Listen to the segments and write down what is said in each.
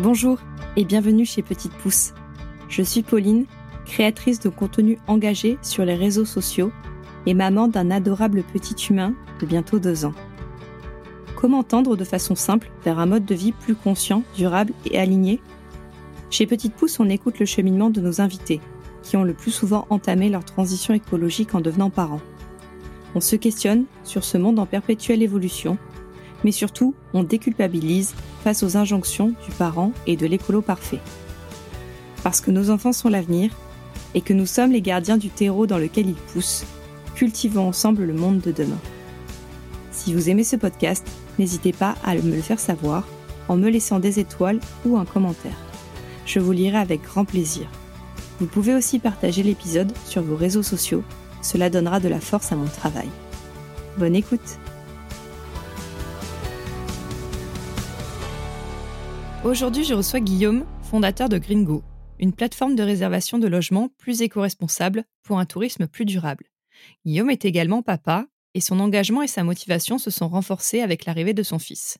Bonjour et bienvenue chez Petite Pousse. Je suis Pauline, créatrice de contenu engagé sur les réseaux sociaux et maman d'un adorable petit humain de bientôt deux ans. Comment tendre de façon simple vers un mode de vie plus conscient, durable et aligné? Chez Petite Pousse, on écoute le cheminement de nos invités, qui ont le plus souvent entamé leur transition écologique en devenant parents. On se questionne sur ce monde en perpétuelle évolution, mais surtout, on déculpabilise face aux injonctions du parent et de l'écolo parfait. Parce que nos enfants sont l'avenir et que nous sommes les gardiens du terreau dans lequel ils poussent, cultivons ensemble le monde de demain. Si vous aimez ce podcast, n'hésitez pas à me le faire savoir en me laissant des étoiles ou un commentaire. Je vous lirai avec grand plaisir. Vous pouvez aussi partager l'épisode sur vos réseaux sociaux, cela donnera de la force à mon travail. Bonne écoute Aujourd'hui, je reçois Guillaume, fondateur de Gringo, une plateforme de réservation de logements plus éco-responsable pour un tourisme plus durable. Guillaume est également papa et son engagement et sa motivation se sont renforcés avec l'arrivée de son fils.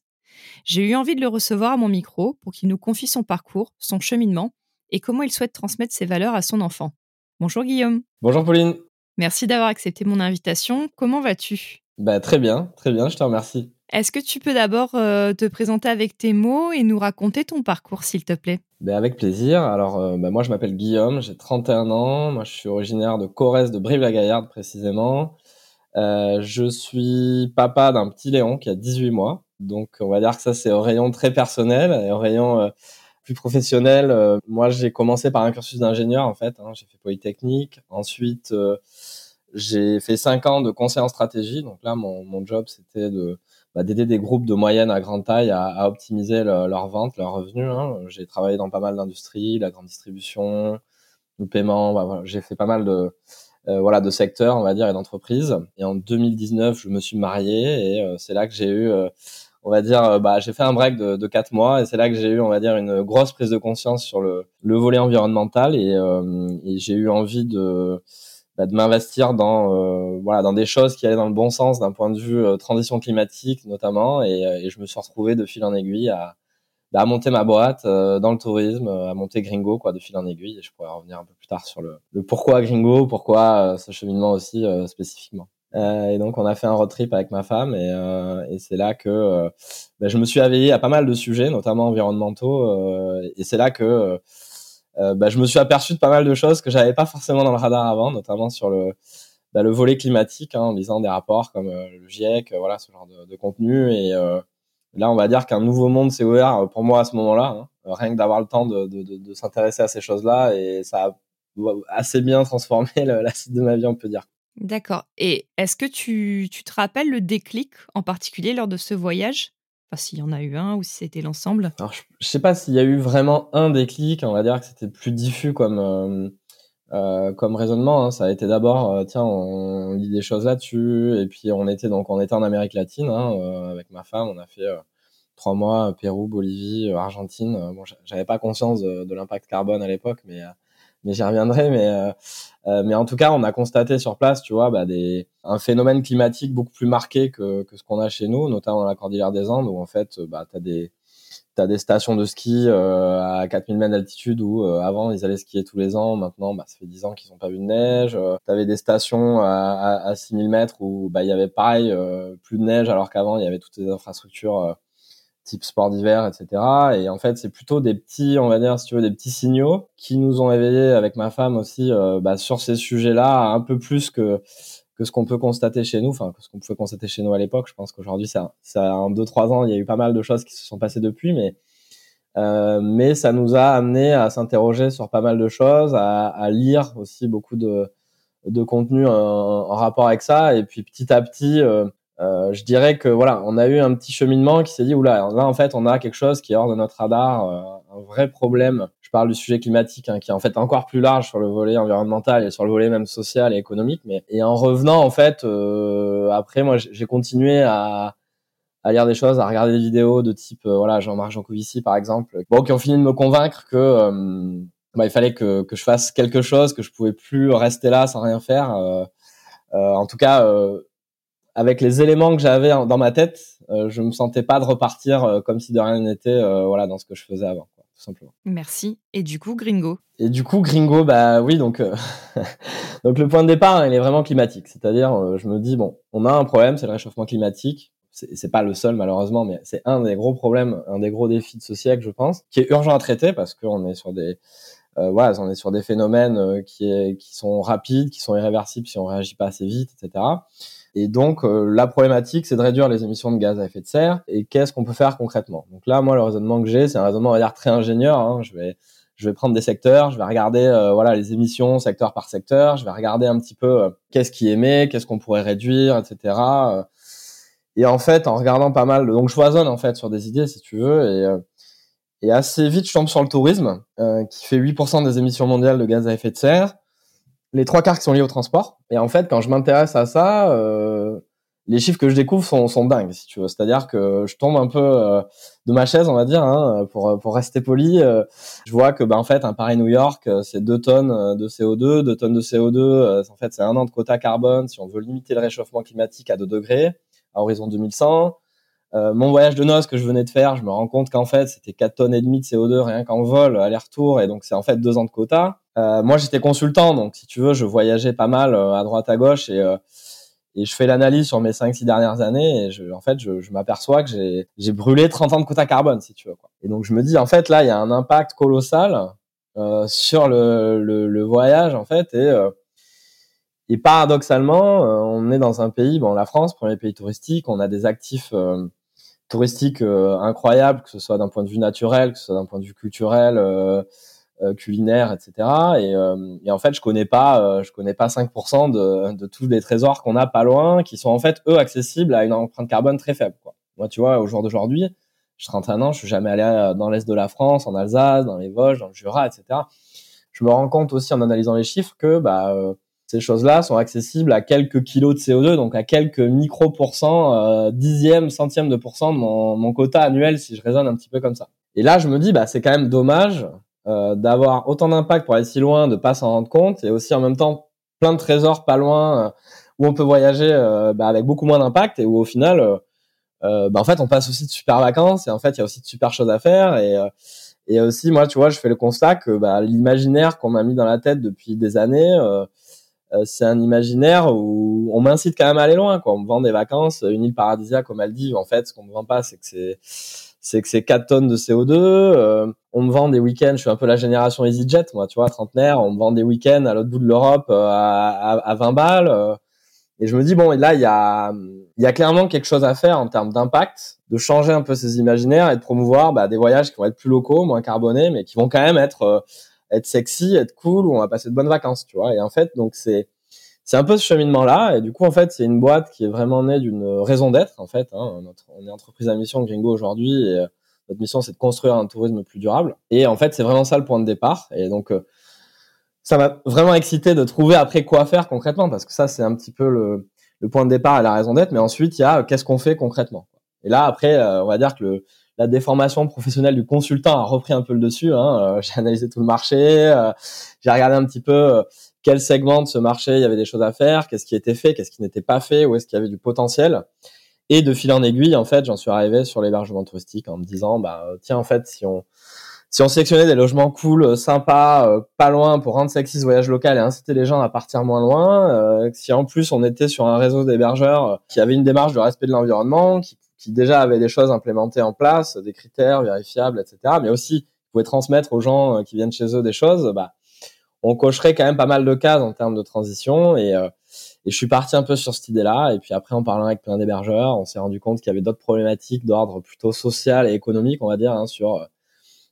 J'ai eu envie de le recevoir à mon micro pour qu'il nous confie son parcours, son cheminement et comment il souhaite transmettre ses valeurs à son enfant. Bonjour Guillaume. Bonjour Pauline. Merci d'avoir accepté mon invitation. Comment vas-tu? Bah, Très bien, très bien, je te remercie. Est-ce que tu peux d'abord euh, te présenter avec tes mots et nous raconter ton parcours, s'il te plaît? Ben Avec plaisir. Alors, euh, ben moi, je m'appelle Guillaume, j'ai 31 ans. Moi, je suis originaire de Corrèze, de Brive-la-Gaillarde, précisément. Euh, je suis papa d'un petit Léon qui a 18 mois. Donc, on va dire que ça, c'est au rayon très personnel et au rayon plus professionnel. moi, j'ai commencé par un cursus d'ingénieur, en fait. Hein. J'ai fait Polytechnique. Ensuite, j'ai fait 5 ans de conseil en stratégie. Donc là, mon job, c'était de bah, d'aider des groupes de moyenne à grande taille à, à optimiser leurs ventes, leurs revenus. Hein. J'ai travaillé dans pas mal d'industries, la grande distribution, le paiement. Bah, voilà. J'ai fait pas mal de euh, voilà de secteurs, on va dire, et d'entreprises. Et en 2019, je me suis marié et euh, c'est là que j'ai eu, euh, on va dire, bah, j'ai fait un break de, de quatre mois et c'est là que j'ai eu, on va dire, une grosse prise de conscience sur le, le volet environnemental et, et j'ai eu envie de bah, de m'investir dans euh, voilà dans des choses qui allaient dans le bon sens d'un point de vue euh, transition climatique notamment. Et, euh, et, je me suis retrouvé de fil en aiguille à, bah, à monter ma boîte dans le tourisme à monter Gringo quoi de fil en aiguille. Et je pourrais revenir un peu plus tard sur le, le pourquoi Gringo pourquoi ce cheminement aussi spécifiquement. Et donc on a fait un road trip avec ma femme. Et, et c'est là que bah, je me suis éveillé à pas mal de sujets notamment environnementaux. Et c'est là que euh, bah, je me suis aperçu de pas mal de choses que j'avais pas forcément dans le radar avant, notamment sur le, bah, le volet climatique, hein, en lisant des rapports comme euh, le GIEC, euh, voilà, ce genre de, contenu. Et là, on va dire qu'un nouveau monde s'est ouvert pour moi à ce moment-là, hein, rien que d'avoir le temps de, de s'intéresser à ces choses-là, et ça a assez bien transformé la suite de ma vie, on peut dire. D'accord. Et est-ce que tu, tu te rappelles le déclic en particulier lors de ce voyage? Enfin, s'il y en a eu un ou si c'était l'ensemble. Alors, je, je, sais pas s'il y a eu vraiment un déclic. On va dire que c'était plus diffus comme euh, euh, comme raisonnement. Hein. Ça a été d'abord, euh, tiens, on, lit des choses là-dessus, et puis on était donc on était en Amérique latine hein, avec ma femme. On a fait trois mois Pérou, Bolivie, Argentine. bon, j'avais pas conscience de, de l'impact carbone à l'époque, mais mais j'y reviendrai. Mais, euh, euh, mais en tout cas, on a constaté sur place, tu vois, bah, des, un phénomène climatique beaucoup plus marqué que, que ce qu'on a chez nous, notamment dans la Cordillère des Andes, où en fait, bah, tu as des, t'as des stations de ski euh, à 4000 mètres d'altitude où euh, avant ils allaient skier tous les ans, maintenant bah, ça fait 10 ans qu'ils n'ont pas vu de neige. Euh, tu avais des stations à, à, à 6000 mètres où bah, il y avait pareil plus de neige alors qu'avant il y avait toutes les infrastructures type sport d'hiver, etc. Et en fait, c'est plutôt des petits, on va dire, si tu veux, des petits signaux qui nous ont éveillés avec ma femme aussi euh, bah, sur ces sujets-là, un peu plus que que ce qu'on peut constater chez nous, enfin que ce qu'on pouvait constater chez nous à l'époque. Je pense qu'aujourd'hui, ça, ça, en deux trois ans, il y a eu pas mal de choses qui se sont passées depuis, mais euh, mais ça nous a amené à s'interroger sur pas mal de choses, à, à lire aussi beaucoup de de contenu en, en, rapport avec ça, et puis petit à petit. Euh, euh, je dirais que voilà, on a eu un petit cheminement qui s'est dit oula, là en fait on a quelque chose qui est hors de notre radar, euh, un vrai problème. Je parle du sujet climatique hein, qui est en fait encore plus large sur le volet environnemental et sur le volet même social et économique. Mais et en revenant en fait, euh, après moi j'ai continué à, à lire des choses, à regarder des vidéos de type euh, voilà Jean-Marc Jancovici par exemple, bon qui ont fini de me convaincre que euh, bah, il fallait que, que je fasse quelque chose, que je pouvais plus rester là sans rien faire. en tout cas avec les éléments que j'avais dans ma tête, euh, je me sentais pas de repartir euh, comme si de rien n'était, euh, voilà, dans ce que je faisais avant, quoi, tout simplement. Merci. Et du coup, Gringo? Et du coup, Gringo, bah oui, donc, donc le point de départ, il est vraiment climatique. C'est-à-dire, je me dis, bon, on a un problème, c'est le réchauffement climatique c'est pas le seul malheureusement, mais c'est un des gros problèmes, un des gros défis de ce siècle, je pense, qui est urgent à traiter parce qu'on est sur des euh, voilà, on est sur des phénomènes euh, qui, est, qui sont rapides, qui sont irréversibles si on réagit pas assez vite, etc. Et donc euh, la problématique, c'est de réduire les émissions de gaz à effet de serre. Et qu'est-ce qu'on peut faire concrètement? Donc là, moi, le raisonnement que j'ai, c'est un raisonnement on va dire très ingénieur. Hein. Je vais je vais prendre des secteurs, je vais regarder euh, voilà les émissions secteur par secteur, je vais regarder un petit peu qu'est-ce qui émet, qu'est-ce qu'on pourrait réduire, etc. Et en fait, en regardant pas mal, donc je foisonne en fait sur des idées, si tu veux, et, euh, et assez vite, je tombe sur le tourisme, euh, qui fait 8% des émissions mondiales de gaz à effet de serre, les trois quarts qui sont liés au transport. Et en fait, quand je m'intéresse à ça, euh, les chiffres que je découvre sont, sont dingues, si tu veux. C'est-à-dire que je tombe un peu euh, de ma chaise, on va dire, hein, pour, pour rester poli. Euh, je vois que, bah, en fait, un Paris-New York, c'est 2 tonnes de CO2. 2 tonnes de CO2, en fait, c'est un an de quota carbone si on veut limiter le réchauffement climatique à 2 degrés à horizon 2100. Euh, mon voyage de noces que je venais de faire, je me rends compte qu'en fait c'était 4 tonnes et demie de CO2 rien qu'en vol aller-retour et donc c'est en fait deux ans de quota. Euh, moi j'étais consultant donc si tu veux je voyageais pas mal euh, à droite à gauche et euh, et je fais l'analyse sur mes 5 6 dernières années et je, en fait je, m'aperçois que j'ai brûlé 30 ans de quota carbone si tu veux. Et donc je me dis en fait là il y a un impact colossal sur le, voyage en fait et et paradoxalement, on est dans un pays, bon, la France, premier pays touristique, on a des actifs touristiques incroyables, que ce soit d'un point de vue naturel, que ce soit d'un point de vue culturel, culinaire, etc. Et, et, en fait, je connais pas, je connais pas 5% de, de tous les trésors qu'on a pas loin, qui sont en fait eux accessibles à une empreinte carbone très faible. Quoi. Moi, tu vois, au jour d'aujourd'hui, je 31 ans, je suis jamais allé dans l'est de la France, en Alsace, dans les Vosges, dans le Jura, etc. Je me rends compte aussi en analysant les chiffres que bah ces choses-là sont accessibles à quelques kilos de CO2, donc à quelques micro pourcents, euh, dixièmes, centièmes de pourcent de mon, mon, quota annuel si je raisonne un petit peu comme ça. Et là, je me dis, bah, c'est quand même dommage euh, d'avoir autant d'impact pour aller si loin, de pas s'en rendre compte, et aussi en même temps plein de trésors pas loin euh, où on peut voyager euh, bah, avec beaucoup moins d'impact et où au final, bah, en fait, on passe aussi de super vacances et en fait, il y a aussi de super choses à faire et et aussi, moi, tu vois, je fais le constat que bah, l'imaginaire qu'on m'a mis dans la tête depuis des années, c'est un imaginaire où on m'incite quand même à aller loin. Quoi. On me vend des vacances, une île paradisiaque comme Maldives. En fait, ce qu'on me vend pas, c'est que c'est c'est que c'est 4 tonnes de CO2. Euh, on me vend des week-ends. Je suis un peu la génération EasyJet, moi, tu vois, trentenaire. On me vend des week-ends à l'autre bout de l'Europe euh, à, à, à, 20 balles. et je me dis bon, et là, il y a y a clairement quelque chose à faire en termes d'impact, de changer un peu ces imaginaires et de promouvoir bah, des voyages qui vont être plus locaux, moins carbonés, mais qui vont quand même être être sexy, être cool, où on va passer de bonnes vacances, tu vois. Et en fait, donc c'est c'est un peu ce cheminement-là. Et du coup, en fait, c'est une boîte qui est vraiment née d'une raison d'être, en fait. Hein. On est entreprise à mission Gringo aujourd'hui. Et euh, notre mission, c'est de construire un tourisme plus durable. Et en fait, c'est vraiment ça le point de départ. Et donc, euh, ça m'a vraiment excité de trouver après quoi faire concrètement, parce que ça, c'est un petit peu le, point de départ et la raison d'être. Mais ensuite, il y a euh, qu'est-ce qu'on fait concrètement. Et là, après, on va dire que la déformation professionnelle du consultant a repris un peu le dessus. Hein. J'ai analysé tout le marché, j'ai regardé un petit peu quel segment de ce marché il y avait des choses à faire, qu'est-ce qui était fait, qu'est-ce qui n'était pas fait, où est-ce qu'il y avait du potentiel. Et de fil en aiguille, en fait, j'en suis arrivé sur l'hébergement touristique en me disant, bah tiens, en fait, si on si on sélectionnait des logements cool, sympas, pas loin pour rendre sexy ce voyage local et inciter les gens à partir moins loin, si en plus on était sur un réseau d'hébergeurs qui avait une démarche de respect de l'environnement, qui qui déjà avaient des choses implémentées en place, des critères vérifiables, etc. Mais aussi pouvaient transmettre aux gens euh, qui viennent chez eux des choses, bah, on cocherait quand même pas mal de cases en termes de transition. Et, euh, et je suis parti un peu sur cette idée-là. Et puis après, en parlant avec plein d'hébergeurs, on s'est rendu compte qu'il y avait d'autres problématiques d'ordre plutôt social et économique, on va dire, hein, sur euh,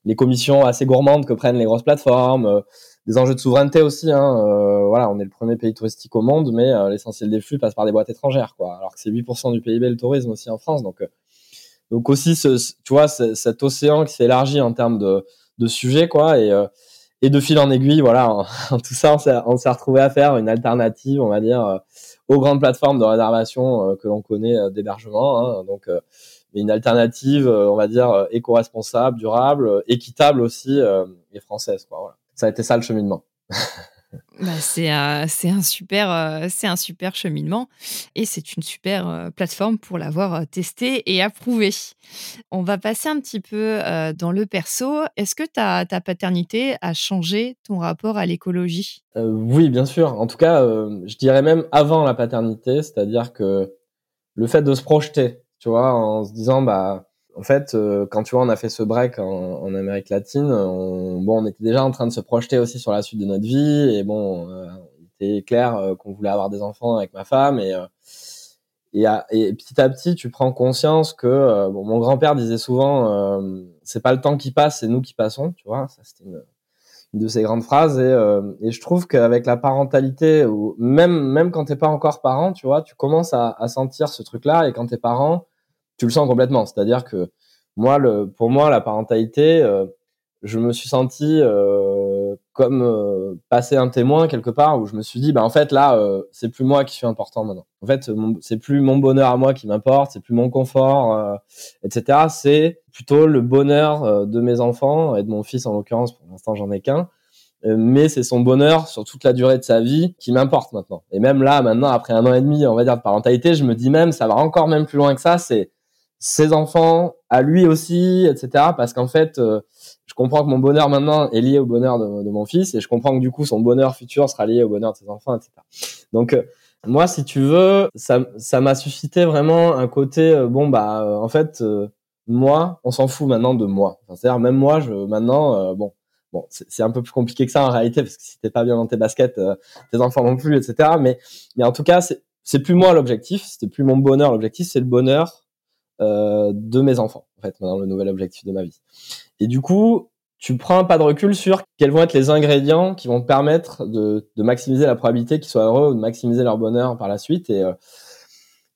les commissions assez gourmandes que prennent les grosses plateformes, des enjeux de souveraineté aussi. Hein, euh, voilà, on est le premier pays touristique au monde, mais euh, l'essentiel des flux passe par des boîtes étrangères, quoi. Alors que c'est 8% du PIB le tourisme aussi en France, donc euh, donc aussi, ce, tu vois, cet océan qui s'élargit en termes de, de sujets, quoi, et et de fil en aiguille, voilà, en, tout ça, on s'est retrouvé à faire une alternative, on va dire, aux grandes plateformes de réservation que l'on connaît d'hébergement. Hein, donc, une alternative, on va dire, éco-responsable, durable, équitable aussi, et française, quoi. Voilà ça a été ça le cheminement. Bah, c'est un, super, euh, c'est un super cheminement et c'est une super euh, plateforme pour l'avoir euh, testé et approuvé. On va passer un petit peu dans le perso. Est-ce que ta, ta paternité a changé ton rapport à l'écologie? Oui, bien sûr. En tout cas, je dirais même avant la paternité, c'est-à-dire que le fait de se projeter, tu vois, en se disant, bah, en fait, euh, quand tu vois, on a fait ce break en, Amérique latine, on, bon, on était déjà en train de se projeter aussi sur la suite de notre vie, et bon, euh, il était clair euh, qu'on voulait avoir des enfants avec ma femme, et, et, et, petit à petit, tu prends conscience que, bon, mon grand-père disait souvent, c'est pas le temps qui passe, c'est nous qui passons, tu vois, ça c'était une, de ses grandes phrases, et, et je trouve qu'avec la parentalité, ou même même quand t'es pas encore parent, tu vois, tu commences à, à sentir ce truc-là, et quand t'es parent tu le sens complètement. C'est-à-dire que moi, le, pour moi, la parentalité, euh, je me suis senti euh, comme euh, passer un témoin quelque part où je me suis dit, bah en fait là, euh, c'est plus moi qui suis important maintenant. En fait, c'est plus mon bonheur à moi qui m'importe, c'est plus mon confort, etc. C'est plutôt le bonheur de mes enfants et de mon fils en l'occurrence. Pour l'instant, j'en ai qu'un mais c'est son bonheur sur toute la durée de sa vie qui m'importe maintenant. Et même là, maintenant, après un an et demi, on va dire de parentalité, je me dis même, ça va encore même plus loin que ça. C'est ses enfants, à lui aussi, etc. Parce qu'en fait, euh, je comprends que mon bonheur maintenant est lié au bonheur de, mon fils et je comprends que du coup son bonheur futur sera lié au bonheur de ses enfants, etc. Donc euh, moi, si tu veux, ça, ça m'a suscité vraiment un côté euh, bon bah en fait moi, on s'en fout maintenant de moi. C'est-à-dire même moi, je maintenant bon bon c'est un peu plus compliqué que ça en réalité parce que si t'es pas bien dans tes baskets, tes enfants non plus, etc. Mais mais en tout cas c'est plus moi l'objectif, c'était plus mon bonheur l'objectif, c'est le bonheur euh, de mes enfants, en fait, maintenant le nouvel objectif de ma vie. Et du coup, tu prends un pas de recul sur quels vont être les ingrédients qui vont te permettre de, maximiser la probabilité qu'ils soient heureux ou de maximiser leur bonheur par la suite. Et, euh,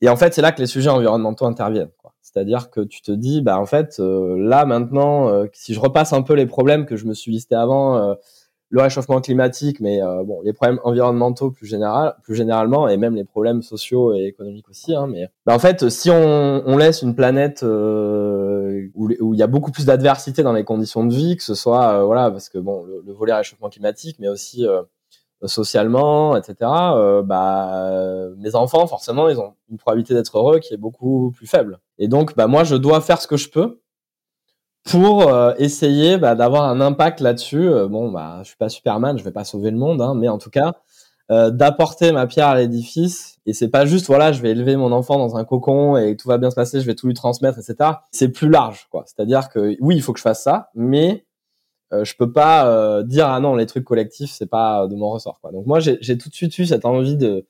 et en fait, c'est là que les sujets environnementaux interviennent. C'est-à-dire que tu te dis, bah en fait, euh, là maintenant, si je repasse un peu les problèmes que je me suis listé avant, le réchauffement climatique, mais euh, bon, les problèmes environnementaux plus général, plus généralement, et même les problèmes sociaux et économiques aussi. Hein, mais bah, en fait, si on, on laisse une planète euh, où, il y a beaucoup plus d'adversité dans les conditions de vie, que ce soit euh, voilà, parce que bon, le, le, volet réchauffement climatique, mais aussi socialement, etc. bah, mes enfants, forcément, ils ont une probabilité d'être heureux qui est beaucoup plus faible. Et donc, bah moi, je dois faire ce que je peux pour euh, essayer bah, d'avoir un impact là-dessus. Euh, bon, bah, je suis pas Superman, je vais pas sauver le monde, hein, mais en tout cas, euh, d'apporter ma pierre à l'édifice. Et c'est pas juste, voilà, je vais élever mon enfant dans un cocon et tout va bien se passer, je vais tout lui transmettre, etc. C'est plus large, quoi. C'est-à-dire que oui, il faut que je fasse ça, mais euh, je peux pas dire ah non, les trucs collectifs, c'est pas de mon ressort, quoi. Donc moi, j'ai tout de suite eu cette envie de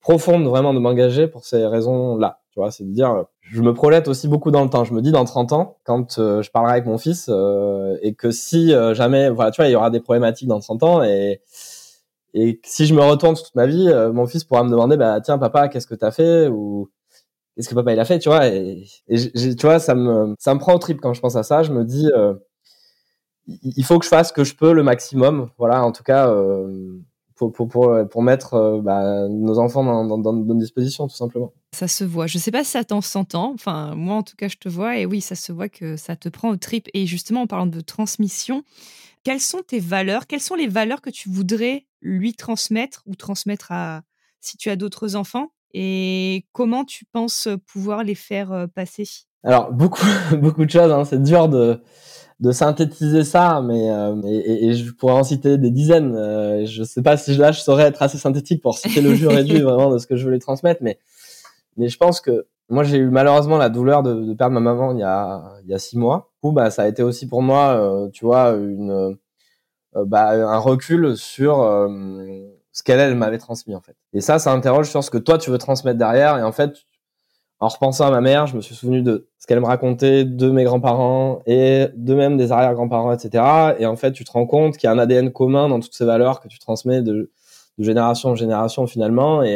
profonde vraiment de m'engager pour ces raisons-là. Tu vois, c'est de dire, je me projette aussi beaucoup dans le temps. Je me dis dans 30 ans, quand euh, je parlerai avec mon fils, euh, et que si euh, jamais, voilà, tu vois, il y aura des problématiques dans 30 ans, et et si je me retourne toute ma vie, mon fils pourra me demander, bah tiens papa, qu'est-ce que t'as fait? ou qu'est-ce que papa il a fait, tu vois, et, et tu vois, ça me ça me prend au trip quand je pense à ça. Je me dis, il faut que je fasse ce que je peux le maximum, voilà, en tout cas pour, pour, pour, pour mettre euh, bah, nos enfants dans, dans, dans, de bonnes dispositions, tout simplement. Ça se voit. Je ne sais pas si ça t'en s'entend. Enfin, moi, en tout cas, je te vois. Et oui, ça se voit que ça te prend au trip. Et justement, en parlant de transmission, quelles sont tes valeurs? Quelles sont les valeurs que tu voudrais lui transmettre ou transmettre à si tu as d'autres enfants? Et comment tu penses pouvoir les faire euh, passer? Alors, beaucoup, beaucoup de choses. Hein. C'est dur de de synthétiser ça, mais euh, et, et, je pourrais en citer des dizaines. Euh, je sais pas si là je saurais être assez synthétique pour citer le jeu réduit vraiment de ce que je voulais transmettre, mais mais je pense que moi j'ai eu malheureusement la douleur de, de, perdre ma maman il y a il y a six mois. Du coup, bah ça a été aussi pour moi, euh, tu vois, une euh, bah, un recul sur ce qu'elle elle m'avait transmis en fait. Et ça, ça interroge sur ce que toi tu veux transmettre derrière. Et en fait, en repensant à ma mère, je me suis souvenu de ce qu'elle me racontait de mes grands-parents et de même des arrière-grands-parents, etc. Et en fait, tu te rends compte qu'il y a un ADN commun dans toutes ces valeurs que tu transmets de, de génération en génération finalement. Et,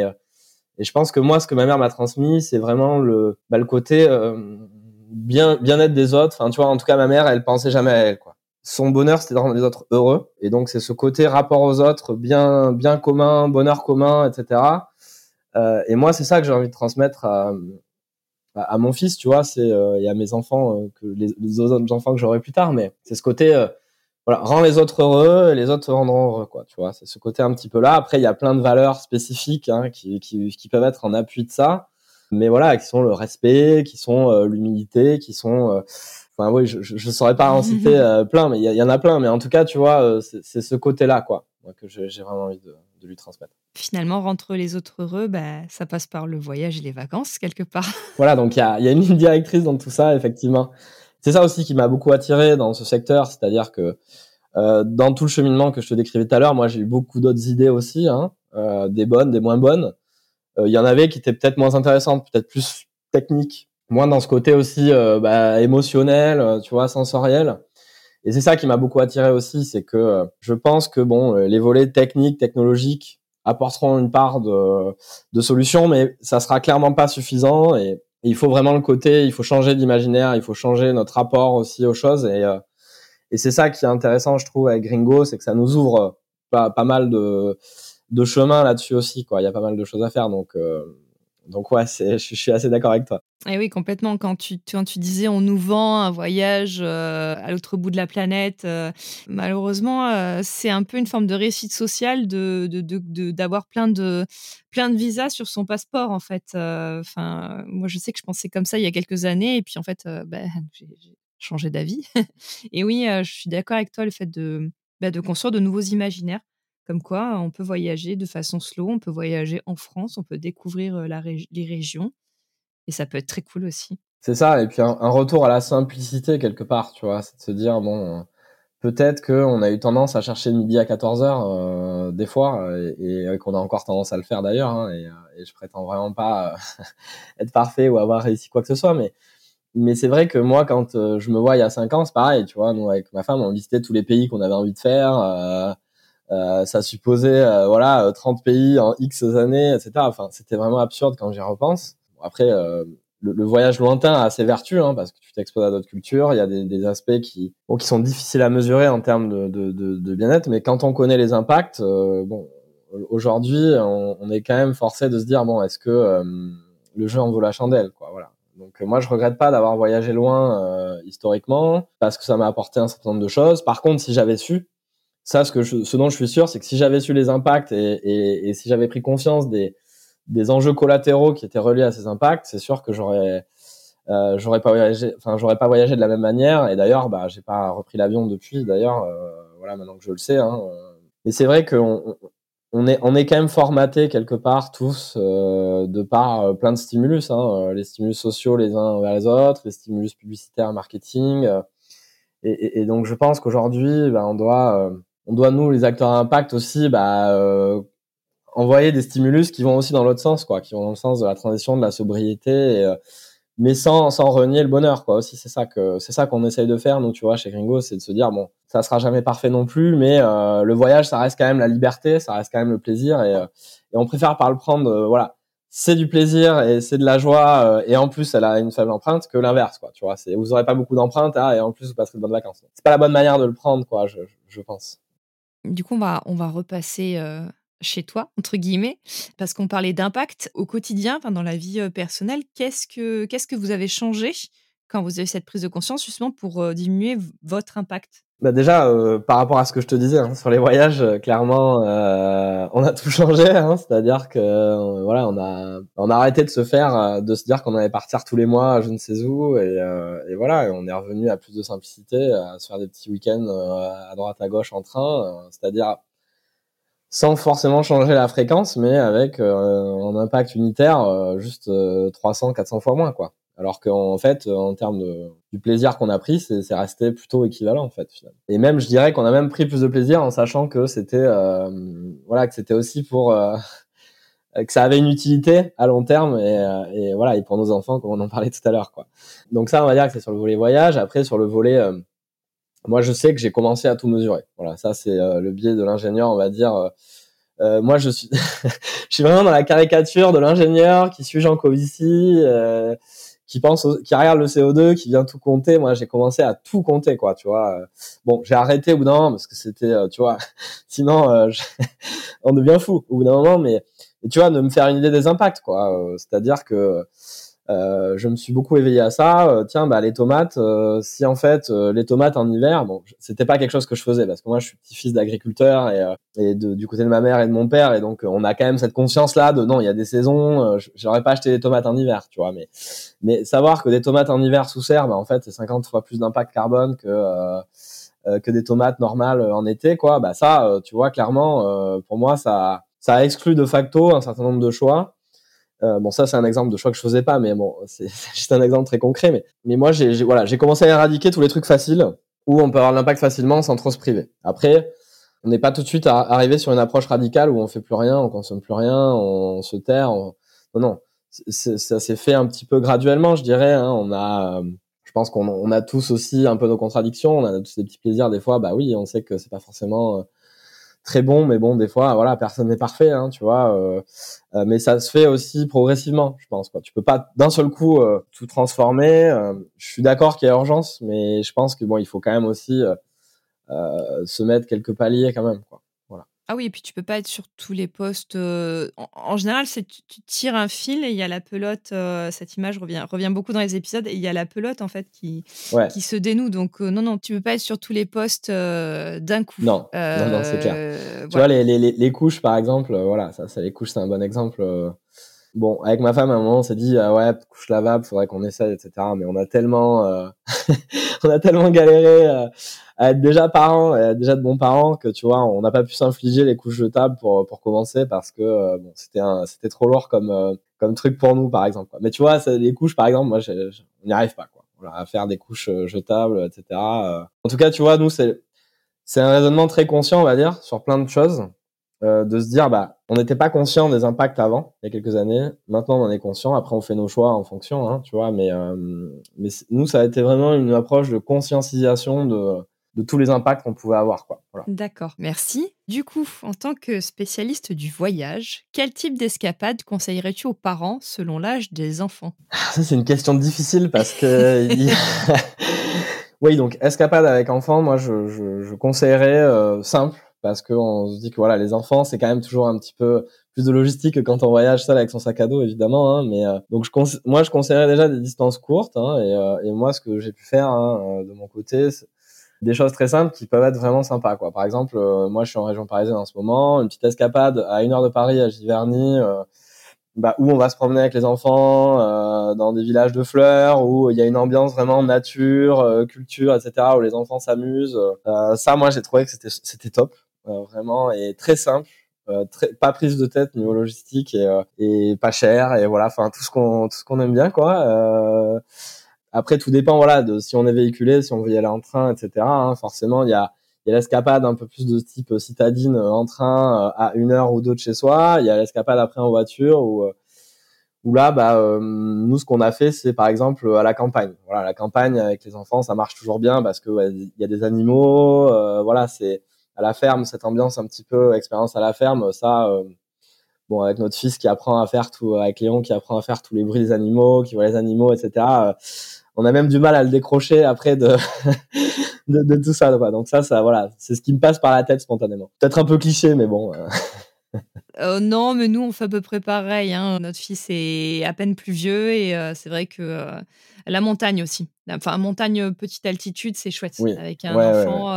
et je pense que moi, ce que ma mère m'a transmis, c'est vraiment le, bah, le côté euh, bien bien-être des autres. Enfin, tu vois, en tout cas, ma mère, elle pensait jamais à elle, quoi. Son bonheur, c'était de rendre les autres heureux. Et donc, c'est ce côté rapport aux autres, bien bien commun, bonheur commun, etc. Euh, et moi, c'est ça que j'ai envie de transmettre à, à, mon fils, tu vois, c'est euh, et à mes enfants, euh, que les, autres enfants que j'aurai plus tard, mais c'est ce côté, euh, voilà, rends les autres heureux et les autres te rendront heureux, quoi. Tu vois, c'est ce côté un petit peu là. Après, il y a plein de valeurs spécifiques hein, qui, qui, qui, peuvent être en appui de ça, mais voilà, qui sont le respect, qui sont euh, l'humilité, qui sont. Euh, enfin, oui, je, je, saurais pas en citer euh, plein, mais il y, y, en a plein. Mais en tout cas, tu vois, c'est ce côté-là, quoi, que j'ai vraiment envie de, de, lui transmettre. Finalement, rendre les autres heureux, bah, ça passe par le voyage et les vacances, quelque part. Voilà, donc il y a, y a une ligne directrice dans tout ça, effectivement c'est ça aussi qui m'a beaucoup attiré dans ce secteur, c'est-à-dire que euh, dans tout le cheminement que je te décrivais tout à l'heure, moi j'ai eu beaucoup d'autres idées aussi, hein, euh, des bonnes, des moins bonnes. Euh, il y en avait qui étaient peut-être moins intéressantes, peut-être plus techniques, moins dans ce côté aussi bah, émotionnel, tu vois, sensoriel. Et c'est ça qui m'a beaucoup attiré aussi, c'est que je pense que bon, les volets techniques, technologiques apporteront une part de, de solution, mais ça sera clairement pas suffisant. Et il faut vraiment le côté, il faut changer d'imaginaire, il faut changer notre rapport aussi aux choses. Et, euh, et c'est ça qui est intéressant, je trouve, avec Gringo, c'est que ça nous ouvre pas, pas mal de, de chemin là-dessus aussi. Quoi. Il y a pas mal de choses à faire. Donc, euh, donc ouais, je, suis assez d'accord avec toi. Et eh oui, complètement. Quand tu, disais on nous vend un voyage euh, à l'autre bout de la planète, euh, malheureusement, euh, c'est un peu une forme de réussite sociale d'avoir plein, de, visas sur son passeport, en fait. Enfin, moi, je sais que je pensais comme ça il y a quelques années, et puis en fait, bah, j'ai changé d'avis. et oui, je suis d'accord avec toi, le fait de, bah, de construire de nouveaux imaginaires. Comme quoi, on peut voyager de façon slow, on peut voyager en France, on peut découvrir les régions. Et ça peut être très cool aussi. C'est ça, et puis un, retour à la simplicité quelque part, tu vois, c'est de se dire, bon, peut-être qu'on a eu tendance à chercher le midi à 14h des fois, et, qu'on a encore tendance à le faire d'ailleurs, hein, et, je prétends vraiment pas être parfait ou avoir réussi quoi que ce soit, mais mais c'est vrai que moi, quand je me vois il y a 5 ans, c'est pareil, tu vois, nous avec ma femme, on visitait tous les pays qu'on avait envie de faire, euh, euh, ça supposait euh, voilà 30 pays en X années, etc. Enfin, c'était vraiment absurde quand j'y repense. après, euh, le, le, voyage lointain a ses vertus hein, parce que tu t'exposes à d'autres cultures. Il y a des, des aspects qui bon, qui sont difficiles à mesurer en termes de, de, de, de bien-être, mais quand on connaît les impacts, bon, aujourd'hui, on, on, est quand même forcé de se dire bon, est-ce que le jeu en vaut la chandelle, quoi. Voilà. Donc moi, je regrette pas d'avoir voyagé loin historiquement parce que ça m'a apporté un certain nombre de choses. Par contre, si j'avais su, ça, ce, que je, ce dont je suis sûr, c'est que si j'avais su les impacts et, et, et si j'avais pris conscience des, des enjeux collatéraux qui étaient reliés à ces impacts, c'est sûr que j'aurais euh, j'aurais pas voyagé, enfin j'aurais pas voyagé de la même manière. Et d'ailleurs, bah j'ai pas repris l'avion depuis. D'ailleurs, euh, voilà, maintenant que je le sais. Hein, euh. Mais c'est vrai qu'on on est on est quand même formaté quelque part tous euh, de par euh, plein de stimulus, hein, les stimulus sociaux les uns vers les autres, les stimulus publicitaires, marketing. Et, et, donc je pense qu'aujourd'hui, bah, on doit on doit nous les acteurs à impact aussi bah, euh, envoyer des stimulus qui vont aussi dans l'autre sens quoi qui vont dans le sens de la transition de la sobriété euh, mais sans sans renier le bonheur quoi aussi. C'est ça que c'est ça qu'on essaye de faire nous tu vois chez Gringo c'est de se dire bon ça sera jamais parfait non plus mais euh, le voyage ça reste quand même la liberté ça reste quand même le plaisir et, euh, et on préfère par le prendre voilà c'est du plaisir et c'est de la joie et en plus elle a une faible empreinte que l'inverse quoi tu vois c'est vous aurez pas beaucoup d'empreintes hein, et en plus vous passerez de bonnes vacances. C'est pas la bonne manière de le prendre quoi je, je pense du coup, on va, on va repasser euh, chez toi, entre guillemets, parce qu'on parlait d'impact au quotidien, dans la vie euh, personnelle. Qu'est-ce que, qu'est-ce que vous avez changé quand vous avez cette prise de conscience, justement, pour euh, diminuer votre impact? Bah déjà, euh, par rapport à ce que je te disais hein, sur les voyages, euh, clairement, euh, on a tout changé. Hein, C'est-à-dire que euh, voilà, on a on a arrêté de se faire, de se dire qu'on allait partir tous les mois, je ne sais où, et, et voilà, on est revenu à plus de simplicité, à se faire des petits week-ends à droite à gauche en train, c'est-à-dire sans forcément changer la fréquence, mais avec un impact unitaire juste 300, 400 fois moins, quoi. Alors qu'en fait, en termes de, du plaisir qu'on a pris, c'est resté plutôt équivalent en fait. Finalement. Et même, je dirais qu'on a même pris plus de plaisir en sachant que c'était, euh, voilà, que c'était aussi pour euh, que ça avait une utilité à long terme et, euh, et, voilà, et pour nos enfants, comme on en parlait tout à l'heure, quoi. Donc ça, on va dire que c'est sur le volet voyage. Après, sur le volet, euh, moi, je sais que j'ai commencé à tout mesurer. Voilà, ça c'est euh, le biais de l'ingénieur, on va dire. moi, je suis, je suis vraiment dans la caricature de l'ingénieur qui suit Jean Covici. Euh, qui pense, qui regarde le CO2, qui vient tout compter. Moi, j'ai commencé à tout compter, quoi, tu vois. Bon, j'ai arrêté au bout d'un moment parce que c'était, euh, tu vois, sinon euh, on devient fou au bout d'un moment. Mais, tu vois, de me faire une idée des impacts, quoi. Euh, c'est-à-dire que euh, je me suis beaucoup éveillé à ça. Euh, tiens, bah les tomates, euh, si en fait les tomates en hiver, bon, c'était pas quelque chose que je faisais parce que moi je suis petit-fils d'agriculteur et, et de, du côté de ma mère et de mon père et donc on a quand même cette conscience là de non, il y a des saisons, j'aurais pas acheté des tomates en hiver, tu vois, mais mais savoir que des tomates en hiver sous serre, bah, en fait c'est 50 fois plus d'impact carbone que que des tomates normales en été, quoi. Bah ça, tu vois clairement, pour moi ça ça exclut de facto un certain nombre de choix. Euh, bon, ça, c'est un exemple de choix que je faisais pas, mais bon, c'est juste un exemple très concret. Mais, mais moi, j'ai voilà, commencé à éradiquer tous les trucs faciles où on peut avoir l'impact facilement sans trop se priver. Après, on n'est pas tout de suite arrivé sur une approche radicale où on fait plus rien, on consomme plus rien, on, se terre. Non, non, ça s'est fait un petit peu graduellement, je dirais. Hein. On a, je pense qu'on on a tous aussi un peu nos contradictions, on a tous des petits plaisirs des fois. Bah oui, on sait que c'est pas forcément très bon, mais bon, des fois, voilà, personne n'est parfait, hein, tu vois. Euh, euh, mais ça se fait aussi progressivement, je pense. Quoi. Tu peux pas d'un seul coup euh, tout transformer. je suis d'accord qu'il y a urgence, mais je pense que bon, il faut quand même aussi se mettre quelques paliers quand même, quoi. Ah oui, et puis tu peux pas être sur tous les postes. en, général, c'est tu, tires un fil et il y a la pelote. cette image revient, revient beaucoup dans les épisodes et il y a la pelote en fait qui, qui se dénoue. Donc non, non, tu peux pas être sur tous les postes d'un coup. Non, non, non c'est clair. Tu vois les, les, les, couches par exemple, voilà, ça, ça les couches, c'est un bon exemple. Bon, avec ma femme, à un moment, on s'est dit, ah ouais, couche lavable, faudrait qu'on essaye, etc. Mais on a tellement, euh, on a tellement galéré euh, à être déjà parents, à être déjà de bons parents que tu vois, on n'a pas pu s'infliger les couches jetables pour pour commencer parce que euh, bon, c'était un, c'était trop lourd comme comme truc pour nous, par exemple. Mais tu vois, les couches, par exemple, moi, on n'y arrive pas, quoi. Voilà, à faire des couches jetables, etc. En tout cas, tu vois, nous, c'est c'est un raisonnement très conscient, on va dire, sur plein de choses. Euh, de se dire bah on n'était pas conscient des impacts avant il y a quelques années. Maintenant on en est conscient. Après on fait nos choix en fonction hein, tu vois. Mais euh, mais nous ça a été vraiment une approche de conscientisation de de tous les impacts qu'on pouvait avoir quoi. Voilà. d'accord. Merci. Du coup en tant que spécialiste du voyage quel type d'escapade conseillerais-tu aux parents selon l'âge des enfants? Ça c'est une question difficile parce que oui donc escapade avec enfants moi je je, je conseillerais euh, simple parce qu'on se dit que voilà les enfants c'est quand même toujours un petit peu plus de logistique que quand on voyage seul avec son sac à dos évidemment hein, mais euh, donc je moi je conseillerais déjà des distances courtes hein, et, euh, et, moi ce que j'ai pu faire hein, euh, de mon côté des choses très simples qui peuvent être vraiment sympas quoi. Par exemple moi je suis en région parisienne en ce moment une petite escapade à une heure de Paris à Giverny bah, où on va se promener avec les enfants dans des villages de fleurs où il y a une ambiance vraiment nature culture etc où les enfants s'amusent ça moi j'ai trouvé que c'était c'était top. euh, vraiment et très simple. Euh, très, pas prise de tête niveau logistique et, euh, et pas cher et voilà enfin tout ce qu'on tout ce qu'on aime bien quoi. Après tout dépend voilà de si on est véhiculé si on veut y aller en train etc hein, forcément il y a il y a l'escapade un peu plus de type citadine en train à une heure ou deux de chez soi. Il y a l'escapade après en voiture ou où là bah nous ce qu'on a fait c'est par exemple à la campagne. Voilà la campagne avec les enfants ça marche toujours bien parce que il y a des animaux voilà c'est à la ferme, cette ambiance un petit peu expérience à la ferme, ça, euh, bon, avec notre fils qui apprend à faire tout, avec Léon qui apprend à faire tous les bruits des animaux, qui voit les animaux, etc. Euh, on a même du mal à le décrocher après de de, de, tout ça. Quoi. Donc ça, ça, voilà, c'est ce qui me passe par la tête spontanément. Peut-être un peu cliché, mais bon. Euh. Non, mais nous, on fait à peu près pareil. Hein. Notre fils est à peine plus vieux et c'est vrai que la montagne aussi. Enfin, montagne petite altitude, c'est chouette avec un enfant.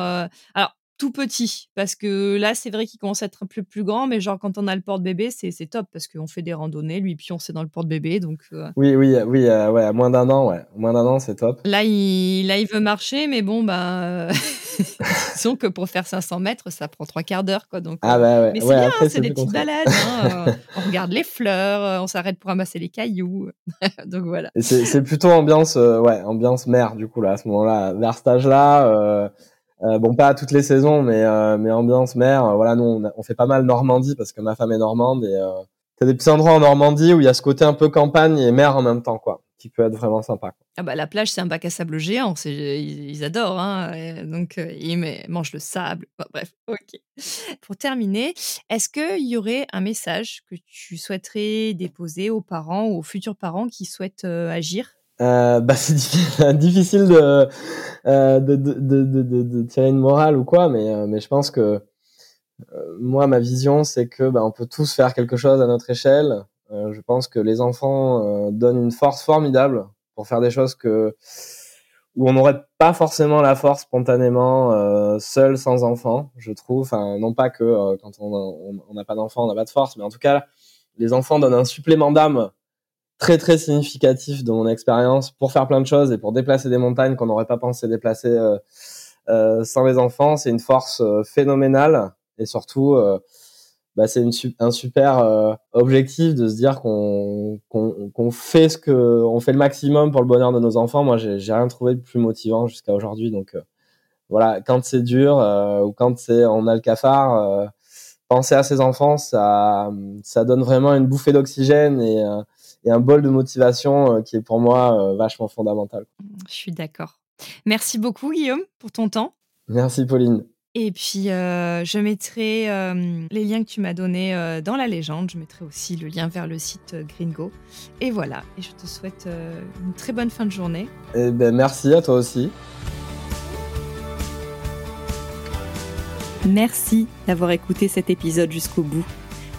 alors, tout petit parce que là c'est vrai qu'il commence à être un peu plus grand mais genre quand on a le porte-bébé c'est top parce qu'on fait des randonnées lui puis on c'est dans le porte-bébé donc euh oui oui oui euh, ouais à moins d'un an ouais. Moins d'un an c'est top. Là il là il veut marcher mais bon bah disons que pour faire 500 mètres ça prend trois quarts d'heure quoi donc ah bah ouais. mais c'est bien c'est des petites balades hein, on regarde les fleurs on s'arrête pour ramasser les cailloux donc voilà. C'est plutôt ambiance ouais ambiance mer du coup là à ce moment-là vers cet âge là euh, bon, pas toutes les saisons, mais euh, mais ambiance mer. Euh, voilà, nous on, fait pas mal Normandie parce que ma femme est normande et euh, t'as des petits endroits en Normandie où il y a ce côté un peu campagne et mer en même temps, quoi, qui peut être vraiment sympa. Ah bah la plage c'est un bac à sable géant, c'est ils, adorent, hein, donc ils mangent le sable. bref, ok. Pour terminer, est-ce qu'il y aurait un message que tu souhaiterais déposer aux parents ou aux futurs parents qui souhaitent agir? Euh, bah, c'est difficile de, euh, de, de, de, de, tirer une morale ou quoi, mais, euh, mais je pense que euh, moi, ma vision, c'est que bah, on peut tous faire quelque chose à notre échelle. je pense que les enfants donnent une force formidable pour faire des choses que où on n'aurait pas forcément la force spontanément euh, seul sans enfant, je trouve. Enfin, non pas que euh, quand on n'a pas d'enfant, on n'a pas de force, mais en tout cas, les enfants donnent un supplément d'âme très très significatif de mon expérience pour faire plein de choses et pour déplacer des montagnes qu'on n'aurait pas pensé déplacer euh, euh sans les enfants. C'est une force euh, phénoménale et surtout euh, bah, c'est un super euh, objectif de se dire qu'on qu'on fait ce que on fait le maximum pour le bonheur de nos enfants. Moi, j'ai rien trouvé de plus motivant jusqu'à aujourd'hui. Donc voilà, quand c'est dur ou quand c'est on a le cafard, penser à ses enfants, ça ça donne vraiment une bouffée d'oxygène et, et un bol de motivation qui est pour moi vachement fondamental. Je suis d'accord. Merci beaucoup Guillaume pour ton temps. Merci Pauline. Et puis, euh, je mettrai euh, les liens que tu m'as donnés euh, dans la légende. Je mettrai aussi le lien vers le site Gringo. Et voilà. Et je te souhaite une très bonne fin de journée. Eh ben, merci à toi aussi. Merci d'avoir écouté cet épisode jusqu'au bout.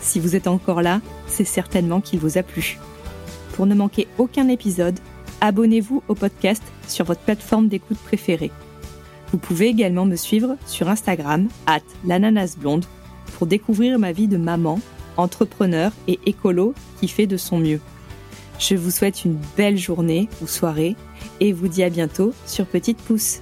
Si vous êtes encore là, c'est certainement qu'il vous a plu. Pour ne manquer aucun épisode, abonnez-vous au podcast sur votre plateforme d'écoute préférée. Vous pouvez également me suivre sur Instagram, at l'ananasblonde, pour découvrir ma vie de maman, entrepreneur et écolo qui fait de son mieux. Je vous souhaite une belle journée ou soirée et vous dis à bientôt sur Petite Pouce.